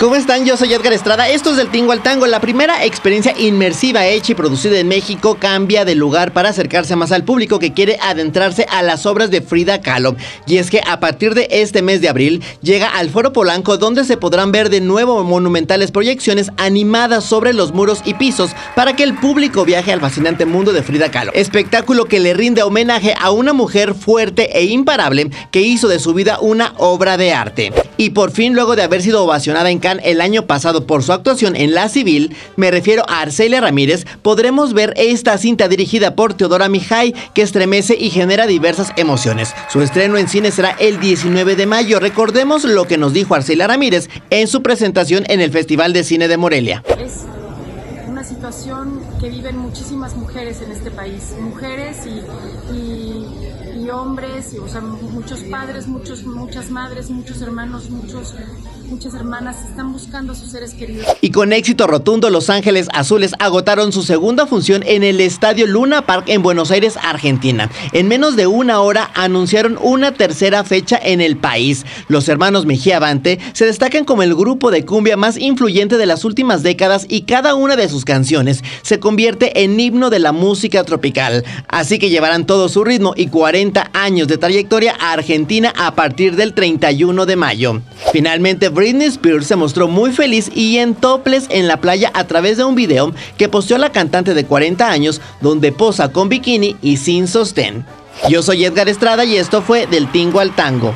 ¿Cómo están? Yo soy Edgar Estrada. Esto es del Tingo al Tango. La primera experiencia inmersiva hecha y producida en México cambia de lugar para acercarse más al público que quiere adentrarse a las obras de Frida Kahlo. Y es que a partir de este mes de abril llega al Foro Polanco donde se podrán ver de nuevo monumentales proyecciones animadas sobre los muros y pisos para que el público viaje al fascinante mundo de Frida Kahlo. Espectáculo que le rinde homenaje a una mujer fuerte e imparable que hizo de su vida una obra de arte. Y por fin, luego de haber sido ovacionada en El año pasado por su actuación en La Civil, me refiero a Arcelia Ramírez, podremos ver esta cinta dirigida por Teodora Mijay que estremece y genera diversas emociones. Su estreno en cine será el 19 de mayo. Recordemos lo que nos dijo Arcelia Ramírez en su presentación en el Festival de Cine de Morelia. Es una situación que viven muchísimas mujeres en este país, mujeres y, y hombres, o sea, muchos padres, muchos, muchas madres, muchos hermanos, muchos, muchas hermanas están buscando a sus seres queridos. Y con éxito rotundo, Los Ángeles Azules agotaron su segunda función en el Estadio Luna Park en Buenos Aires, Argentina. En menos de una hora anunciaron una tercera fecha en el país. Los hermanos Mejía Avante se destacan como el grupo de cumbia más influyente de las últimas décadas y cada una de sus canciones se convierte en himno de la música tropical. Así que llevarán todo su ritmo y 40 años de trayectoria a Argentina a partir del 31 de mayo. Finalmente, Britney Spears se mostró muy feliz y en toples en la playa a través de un video que posteó la cantante de 40 años donde posa con bikini y sin sostén. Yo soy Edgar Estrada y esto fue Del Tingo al Tango.